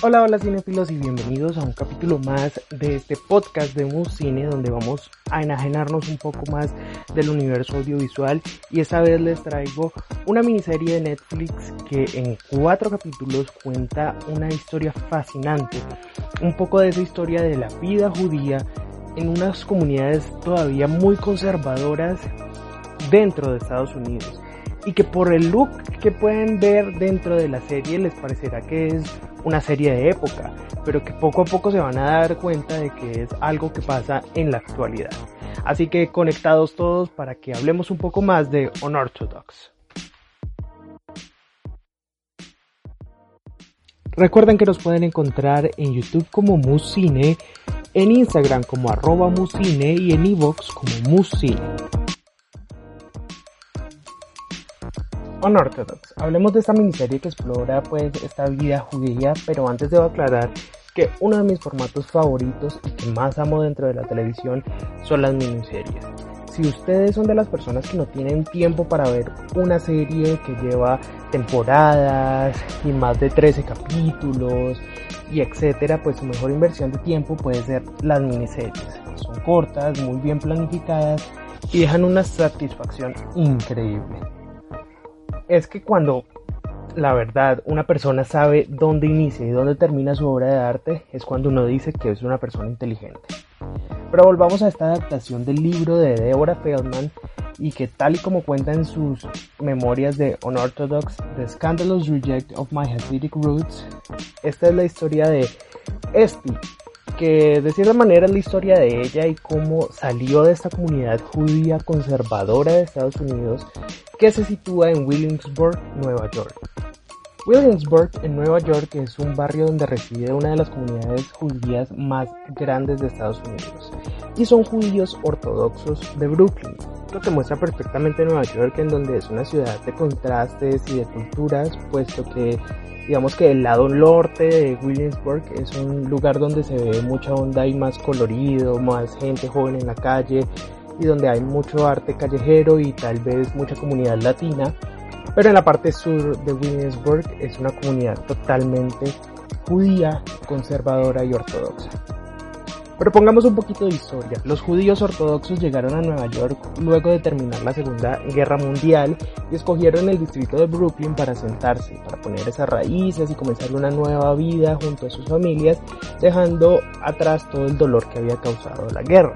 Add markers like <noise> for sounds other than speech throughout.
Hola, hola cinefilos y bienvenidos a un capítulo más de este podcast de Muscine donde vamos a enajenarnos un poco más del universo audiovisual. Y esta vez les traigo una miniserie de Netflix que en cuatro capítulos cuenta una historia fascinante, un poco de esa historia de la vida judía en unas comunidades todavía muy conservadoras dentro de Estados Unidos. Y que por el look que pueden ver dentro de la serie les parecerá que es una serie de época, pero que poco a poco se van a dar cuenta de que es algo que pasa en la actualidad. Así que conectados todos para que hablemos un poco más de Unorthodox. Recuerden que nos pueden encontrar en YouTube como Musine, en Instagram como arroba Musine y en Evox como Musine. Unorthodox. Hablemos de esta miniserie que explora pues esta vida judía, pero antes debo aclarar que uno de mis formatos favoritos y que más amo dentro de la televisión son las miniseries. Si ustedes son de las personas que no tienen tiempo para ver una serie que lleva temporadas y más de 13 capítulos y etcétera, pues su mejor inversión de tiempo puede ser las miniseries. Son cortas, muy bien planificadas y dejan una satisfacción increíble es que cuando la verdad una persona sabe dónde inicia y dónde termina su obra de arte, es cuando uno dice que es una persona inteligente. Pero volvamos a esta adaptación del libro de Deborah Feldman y que tal y como cuenta en sus memorias de Unorthodox, The Scandalous Reject of My Hasidic Roots, esta es la historia de Esti, que de cierta manera es la historia de ella y cómo salió de esta comunidad judía conservadora de Estados Unidos que se sitúa en Williamsburg, Nueva York. Williamsburg, en Nueva York, es un barrio donde reside una de las comunidades judías más grandes de Estados Unidos, y son judíos ortodoxos de Brooklyn, lo que muestra perfectamente Nueva York, en donde es una ciudad de contrastes y de culturas, puesto que digamos que el lado norte de Williamsburg es un lugar donde se ve mucha onda y más colorido, más gente joven en la calle, y donde hay mucho arte callejero y tal vez mucha comunidad latina, pero en la parte sur de Williamsburg es una comunidad totalmente judía, conservadora y ortodoxa. Pero pongamos un poquito de historia. Los judíos ortodoxos llegaron a Nueva York luego de terminar la Segunda Guerra Mundial y escogieron el distrito de Brooklyn para sentarse, para poner esas raíces y comenzar una nueva vida junto a sus familias, dejando atrás todo el dolor que había causado la guerra.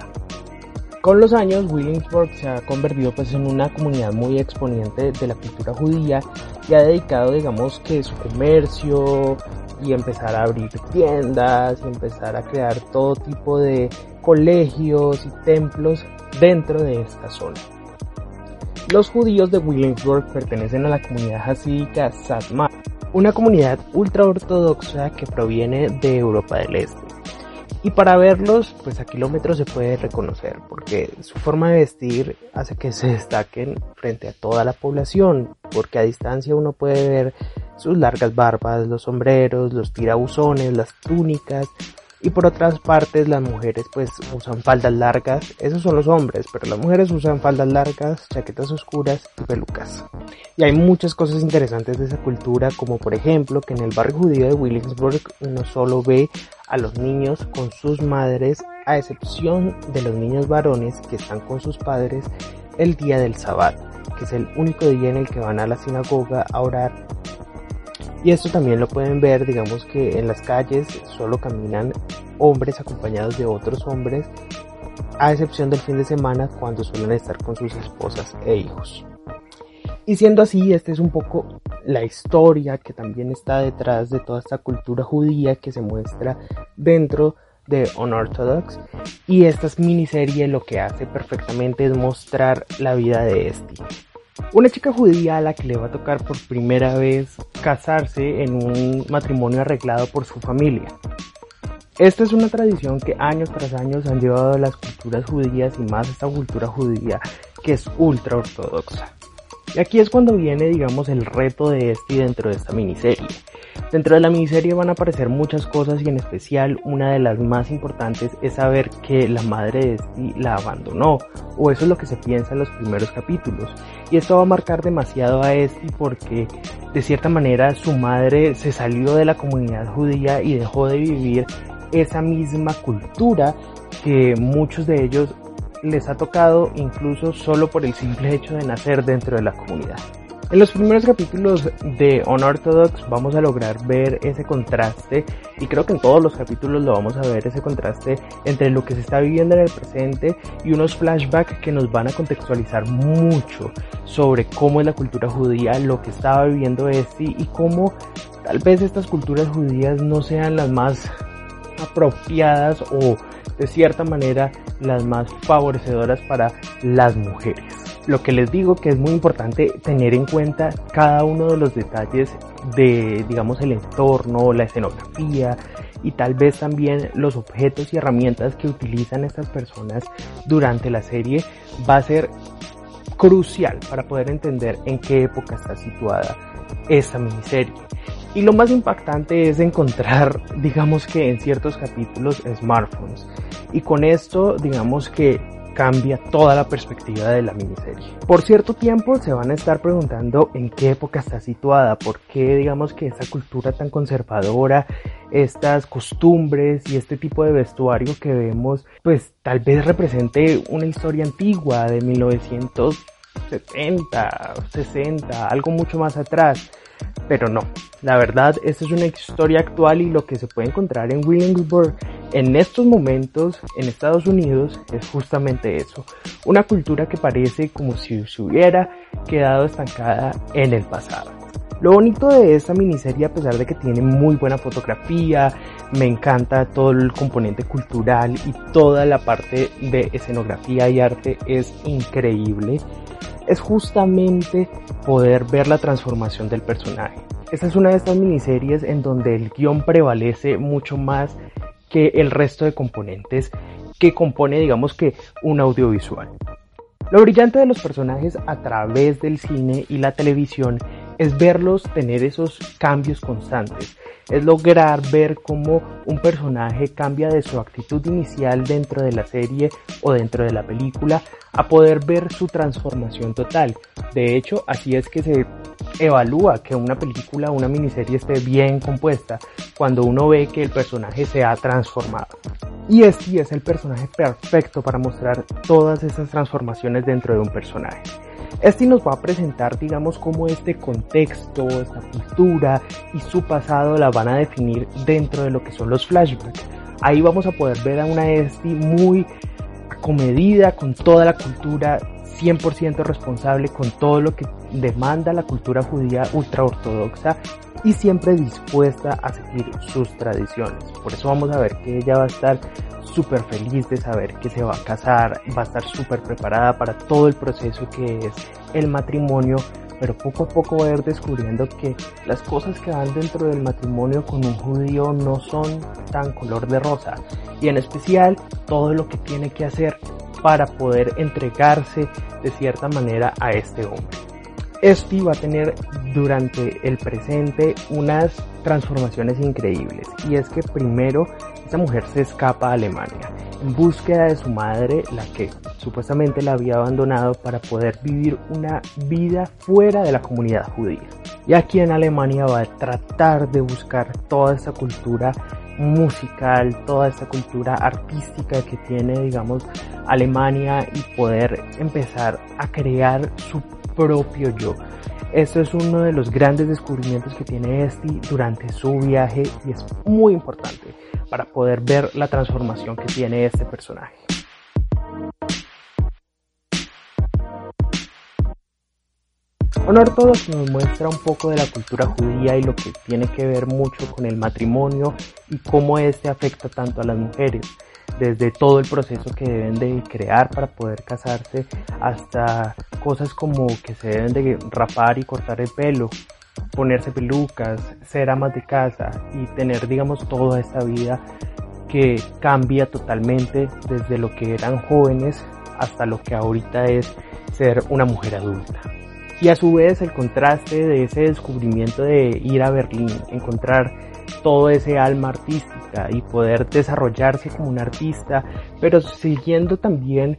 Con los años, Williamsburg se ha convertido pues en una comunidad muy exponente de la cultura judía y ha dedicado, digamos, que su comercio y empezar a abrir tiendas y empezar a crear todo tipo de colegios y templos dentro de esta zona. Los judíos de Williamsburg pertenecen a la comunidad hasídica Satmar, una comunidad ultra ortodoxa que proviene de Europa del Este. Y para verlos, pues a kilómetros se puede reconocer, porque su forma de vestir hace que se destaquen frente a toda la población, porque a distancia uno puede ver sus largas barbas, los sombreros, los tirabuzones, las túnicas y por otras partes las mujeres pues usan faldas largas, esos son los hombres, pero las mujeres usan faldas largas, chaquetas oscuras y pelucas. Y hay muchas cosas interesantes de esa cultura, como por ejemplo que en el barrio judío de Williamsburg uno solo ve a los niños con sus madres, a excepción de los niños varones que están con sus padres el día del Sabbat, que es el único día en el que van a la sinagoga a orar y esto también lo pueden ver, digamos que en las calles solo caminan hombres acompañados de otros hombres, a excepción del fin de semana cuando suelen estar con sus esposas e hijos. Y siendo así, esta es un poco la historia que también está detrás de toda esta cultura judía que se muestra dentro de Unorthodox. Y esta miniserie lo que hace perfectamente es mostrar la vida de Esti. Una chica judía a la que le va a tocar por primera vez casarse en un matrimonio arreglado por su familia. Esta es una tradición que años tras años han llevado a las culturas judías y más esta cultura judía que es ultra ortodoxa. Y aquí es cuando viene, digamos, el reto de este dentro de esta miniserie. Dentro de la miniserie van a aparecer muchas cosas y en especial una de las más importantes es saber que la madre de Esti la abandonó, o eso es lo que se piensa en los primeros capítulos. Y esto va a marcar demasiado a Esti porque de cierta manera su madre se salió de la comunidad judía y dejó de vivir esa misma cultura que muchos de ellos les ha tocado incluso solo por el simple hecho de nacer dentro de la comunidad. En los primeros capítulos de Unorthodox vamos a lograr ver ese contraste y creo que en todos los capítulos lo vamos a ver ese contraste entre lo que se está viviendo en el presente y unos flashbacks que nos van a contextualizar mucho sobre cómo es la cultura judía, lo que estaba viviendo este y cómo tal vez estas culturas judías no sean las más apropiadas o de cierta manera las más favorecedoras para las mujeres. Lo que les digo que es muy importante tener en cuenta cada uno de los detalles de, digamos, el entorno, la escenografía y tal vez también los objetos y herramientas que utilizan estas personas durante la serie va a ser crucial para poder entender en qué época está situada esta miniserie. Y lo más impactante es encontrar, <laughs> digamos que en ciertos capítulos, smartphones. Y con esto, digamos que cambia toda la perspectiva de la miniserie. Por cierto tiempo se van a estar preguntando en qué época está situada, por qué digamos que esta cultura tan conservadora, estas costumbres y este tipo de vestuario que vemos, pues tal vez represente una historia antigua de 1970, 60, algo mucho más atrás. Pero no, la verdad, esta es una historia actual y lo que se puede encontrar en Williamsburg en estos momentos en Estados Unidos es justamente eso, una cultura que parece como si se hubiera quedado estancada en el pasado. Lo bonito de esta miniserie, a pesar de que tiene muy buena fotografía, me encanta todo el componente cultural y toda la parte de escenografía y arte es increíble, es justamente poder ver la transformación del personaje. Esta es una de estas miniseries en donde el guion prevalece mucho más que el resto de componentes que compone, digamos que, un audiovisual. Lo brillante de los personajes a través del cine y la televisión es verlos tener esos cambios constantes, es lograr ver cómo un personaje cambia de su actitud inicial dentro de la serie o dentro de la película a poder ver su transformación total. De hecho, así es que se evalúa que una película o una miniserie esté bien compuesta cuando uno ve que el personaje se ha transformado. Y este es el personaje perfecto para mostrar todas esas transformaciones dentro de un personaje. Este nos va a presentar, digamos, cómo este contexto, esta cultura y su pasado la van a definir dentro de lo que son los flashbacks. Ahí vamos a poder ver a una Esti muy acomedida con toda la cultura 100% responsable con todo lo que demanda la cultura judía ultraortodoxa y siempre dispuesta a seguir sus tradiciones. Por eso vamos a ver que ella va a estar súper feliz de saber que se va a casar, va a estar súper preparada para todo el proceso que es el matrimonio, pero poco a poco va a ir descubriendo que las cosas que van dentro del matrimonio con un judío no son tan color de rosa y en especial todo lo que tiene que hacer para poder entregarse de cierta manera a este hombre. Esti va a tener durante el presente unas transformaciones increíbles y es que primero esta mujer se escapa a Alemania en búsqueda de su madre, la que supuestamente la había abandonado para poder vivir una vida fuera de la comunidad judía. Y aquí en Alemania va a tratar de buscar toda esta cultura musical, toda esta cultura artística que tiene, digamos, Alemania y poder empezar a crear su propio yo. Esto es uno de los grandes descubrimientos que tiene Esti durante su viaje y es muy importante para poder ver la transformación que tiene este personaje. Honor todo nos muestra un poco de la cultura judía y lo que tiene que ver mucho con el matrimonio y cómo este afecta tanto a las mujeres, desde todo el proceso que deben de crear para poder casarse hasta cosas como que se deben de rapar y cortar el pelo, ponerse pelucas, ser amas de casa y tener, digamos, toda esta vida que cambia totalmente desde lo que eran jóvenes hasta lo que ahorita es ser una mujer adulta. Y a su vez el contraste de ese descubrimiento de ir a Berlín, encontrar todo ese alma artística y poder desarrollarse como un artista, pero siguiendo también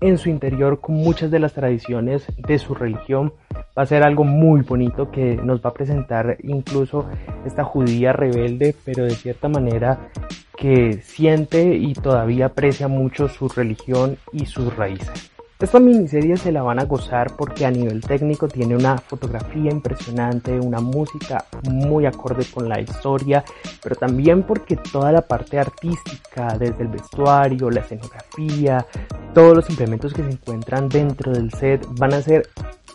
en su interior con muchas de las tradiciones de su religión. Va a ser algo muy bonito que nos va a presentar incluso esta judía rebelde, pero de cierta manera que siente y todavía aprecia mucho su religión y sus raíces. Esta miniserie se la van a gozar porque a nivel técnico tiene una fotografía impresionante, una música muy acorde con la historia, pero también porque toda la parte artística, desde el vestuario, la escenografía, todos los implementos que se encuentran dentro del set van a ser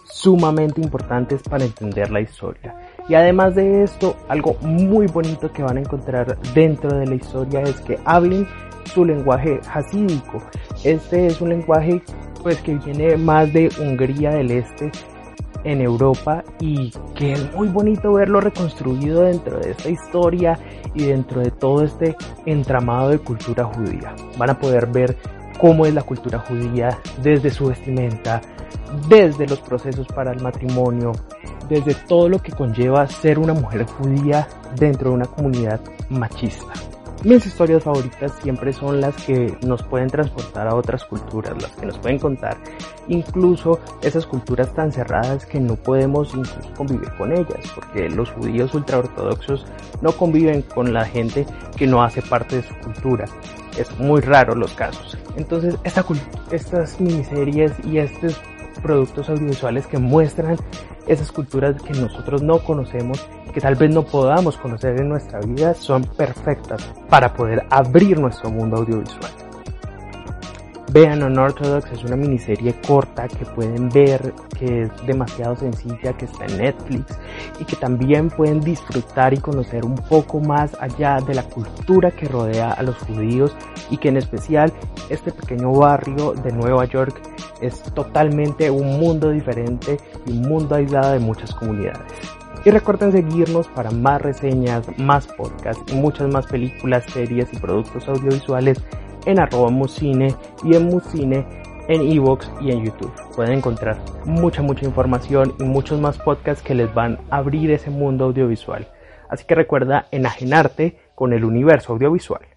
sumamente importantes para entender la historia. Y además de esto, algo muy bonito que van a encontrar dentro de la historia es que hablen su lenguaje hasídico. Este es un lenguaje pues que viene más de Hungría del Este en Europa y que es muy bonito verlo reconstruido dentro de esta historia y dentro de todo este entramado de cultura judía. Van a poder ver cómo es la cultura judía desde su vestimenta, desde los procesos para el matrimonio, desde todo lo que conlleva ser una mujer judía dentro de una comunidad machista. Mis historias favoritas siempre son las que nos pueden transportar a otras culturas, las que nos pueden contar incluso esas culturas tan cerradas que no podemos incluso convivir con ellas, porque los judíos ultraortodoxos no conviven con la gente que no hace parte de su cultura. Es muy raro los casos. Entonces, esta, estas miniseries y estos productos audiovisuales que muestran esas culturas que nosotros no conocemos, que tal vez no podamos conocer en nuestra vida, son perfectas para poder abrir nuestro mundo audiovisual. Vean Unorthodox es una miniserie corta que pueden ver, que es demasiado sencilla, que está en Netflix y que también pueden disfrutar y conocer un poco más allá de la cultura que rodea a los judíos y que en especial este pequeño barrio de Nueva York es totalmente un mundo diferente y un mundo aislado de muchas comunidades. Y recuerden seguirnos para más reseñas, más podcasts y muchas más películas, series y productos audiovisuales en arroba muscine y en muscine en Evox y en YouTube. Pueden encontrar mucha, mucha información y muchos más podcasts que les van a abrir ese mundo audiovisual. Así que recuerda enajenarte con el universo audiovisual.